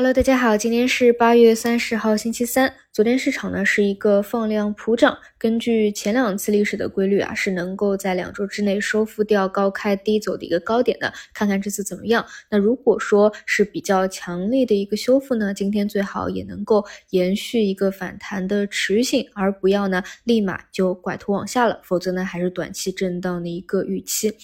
Hello，大家好，今天是八月三十号，星期三。昨天市场呢是一个放量普涨，根据前两次历史的规律啊，是能够在两周之内收复掉高开低走的一个高点的。看看这次怎么样？那如果说是比较强烈的一个修复呢，今天最好也能够延续一个反弹的持续性，而不要呢立马就拐头往下了，否则呢还是短期震荡的一个预期。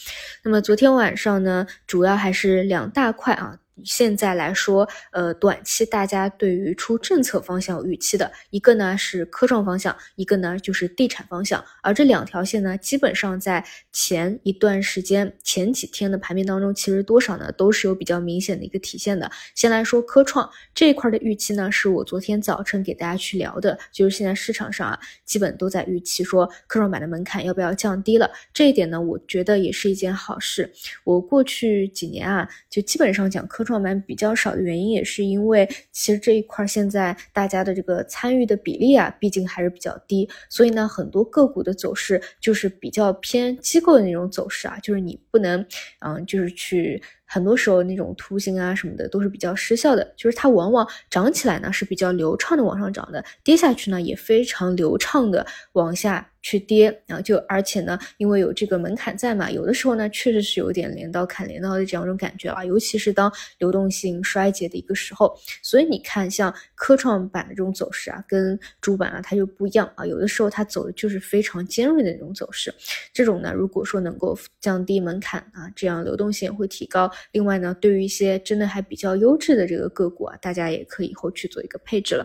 那么昨天晚上呢，主要还是两大块啊。现在来说，呃，短期大家对于出政策方向有预期的一个呢是科创方向，一个呢就是地产方向。而这两条线呢，基本上在前一段时间、前几天的盘面当中，其实多少呢都是有比较明显的一个体现的。先来说科创这一块的预期呢，是我昨天早晨给大家去聊的，就是现在市场上啊，基本都在预期说科创板的门槛要不要降低了。这一点呢，我觉得也是一件好事。我过去几年啊，就基本上讲科。创板比较少的原因，也是因为其实这一块现在大家的这个参参与的比例啊，毕竟还是比较低，所以呢，很多个股的走势就是比较偏机构的那种走势啊，就是你不能，嗯，就是去。很多时候那种图形啊什么的都是比较失效的，就是它往往涨起来呢是比较流畅的往上涨的，跌下去呢也非常流畅的往下去跌，然后就而且呢，因为有这个门槛在嘛，有的时候呢确实是有点镰刀砍镰刀的这样一种感觉啊，尤其是当流动性衰竭的一个时候，所以你看像科创板的这种走势啊，跟主板啊它就不一样啊，有的时候它走的就是非常尖锐的那种走势，这种呢如果说能够降低门槛啊，这样流动性会提高。另外呢，对于一些真的还比较优质的这个个股啊，大家也可以以后去做一个配置了。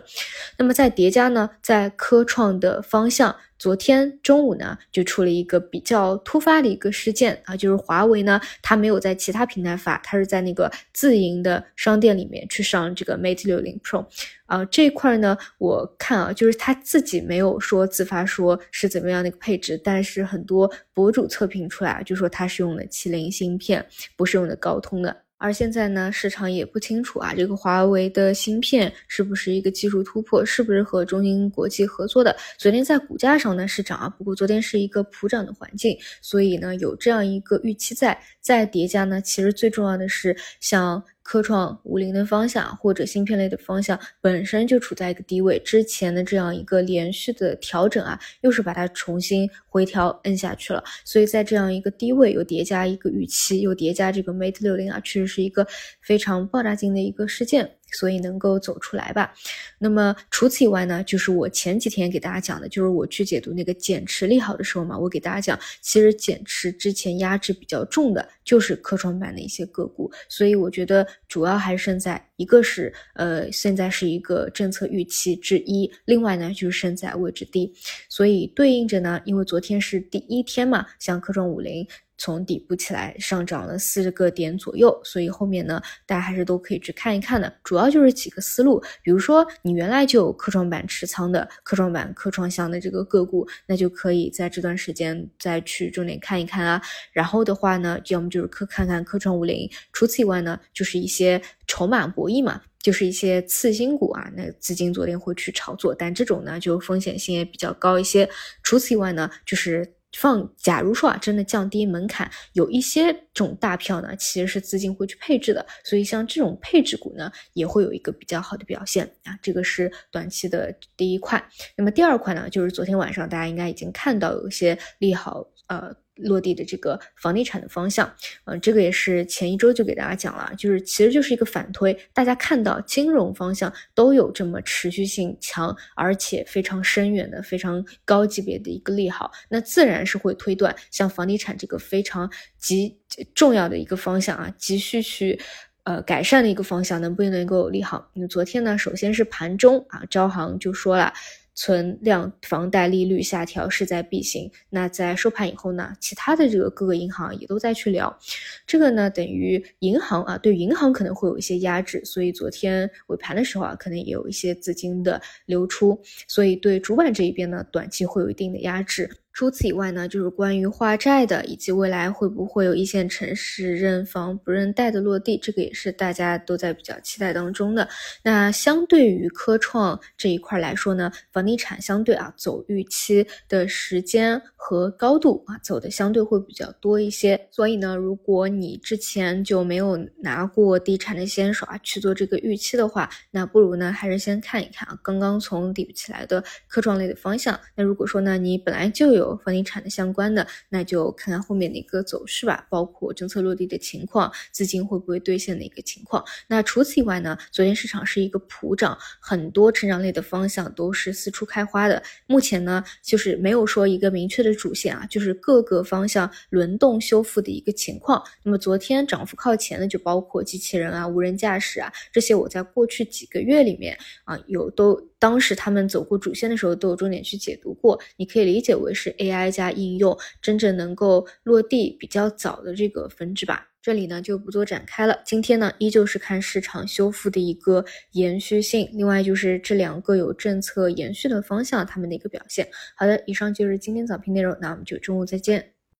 那么在叠加呢，在科创的方向，昨天中午呢就出了一个比较突发的一个事件啊，就是华为呢它没有在其他平台发，它是在那个自营的商店里面去上这个 Mate 六零 Pro 啊这一块呢，我看啊，就是它自己没有说自发说是怎么样的一个配置，但是很多博主测评出来就说它是用的麒麟芯片，不是用的高。通的，而现在呢，市场也不清楚啊，这个华为的芯片是不是一个技术突破，是不是和中芯国际合作的？昨天在股价上呢是涨啊，不过昨天是一个普涨的环境，所以呢有这样一个预期在，再叠加呢，其实最重要的是像。科创五零的方向或者芯片类的方向本身就处在一个低位，之前的这样一个连续的调整啊，又是把它重新回调摁下去了。所以在这样一个低位又叠加一个预期，又叠加这个 Mate 六零啊，确实是一个非常爆炸性的一个事件。所以能够走出来吧。那么除此以外呢，就是我前几天给大家讲的，就是我去解读那个减持利好的时候嘛，我给大家讲，其实减持之前压制比较重的就是科创板的一些个股。所以我觉得主要还是在一个是呃现在是一个政策预期之一，另外呢就是胜在位置低。所以对应着呢，因为昨天是第一天嘛，像科创五零。从底部起来上涨了四个点左右，所以后面呢，大家还是都可以去看一看的。主要就是几个思路，比如说你原来就有科创板持仓的科创板、科创项的这个个股，那就可以在这段时间再去重点看一看啊。然后的话呢，要么就是科看看科创五零。除此以外呢，就是一些筹码博弈嘛，就是一些次新股啊，那资金昨天会去炒作，但这种呢就风险性也比较高一些。除此以外呢，就是。放，假如说啊，真的降低门槛，有一些这种大票呢，其实是资金会去配置的，所以像这种配置股呢，也会有一个比较好的表现啊。这个是短期的第一块。那么第二块呢，就是昨天晚上大家应该已经看到有一些利好，呃。落地的这个房地产的方向，嗯，这个也是前一周就给大家讲了，就是其实就是一个反推，大家看到金融方向都有这么持续性强，而且非常深远的、非常高级别的一个利好，那自然是会推断像房地产这个非常极重要的一个方向啊，急需去呃改善的一个方向，能不能够利好？那昨天呢，首先是盘中啊，招行就说了。存量房贷利率下调势在必行。那在收盘以后呢，其他的这个各个银行也都在去聊，这个呢等于银行啊，对银行可能会有一些压制，所以昨天尾盘的时候啊，可能也有一些资金的流出，所以对主板这一边呢，短期会有一定的压制。除此以外呢，就是关于化债的，以及未来会不会有一线城市认房不认贷的落地，这个也是大家都在比较期待当中的。那相对于科创这一块来说呢，房地产相对啊走预期的时间和高度啊走的相对会比较多一些。所以呢，如果你之前就没有拿过地产的先手啊去做这个预期的话，那不如呢还是先看一看啊刚刚从底部起来的科创类的方向。那如果说呢你本来就有有房地产的相关的，那就看看后面的一个走势吧，包括政策落地的情况，资金会不会兑现的一个情况。那除此以外呢，昨天市场是一个普涨，很多成长类的方向都是四处开花的。目前呢，就是没有说一个明确的主线啊，就是各个方向轮动修复的一个情况。那么昨天涨幅靠前的就包括机器人啊、无人驾驶啊这些，我在过去几个月里面啊有都。当时他们走过主线的时候，都有重点去解读过。你可以理解为是 AI 加应用真正能够落地比较早的这个分支吧。这里呢就不做展开了。今天呢依旧是看市场修复的一个延续性，另外就是这两个有政策延续的方向，他们的一个表现。好的，以上就是今天早评内容，那我们就中午再见。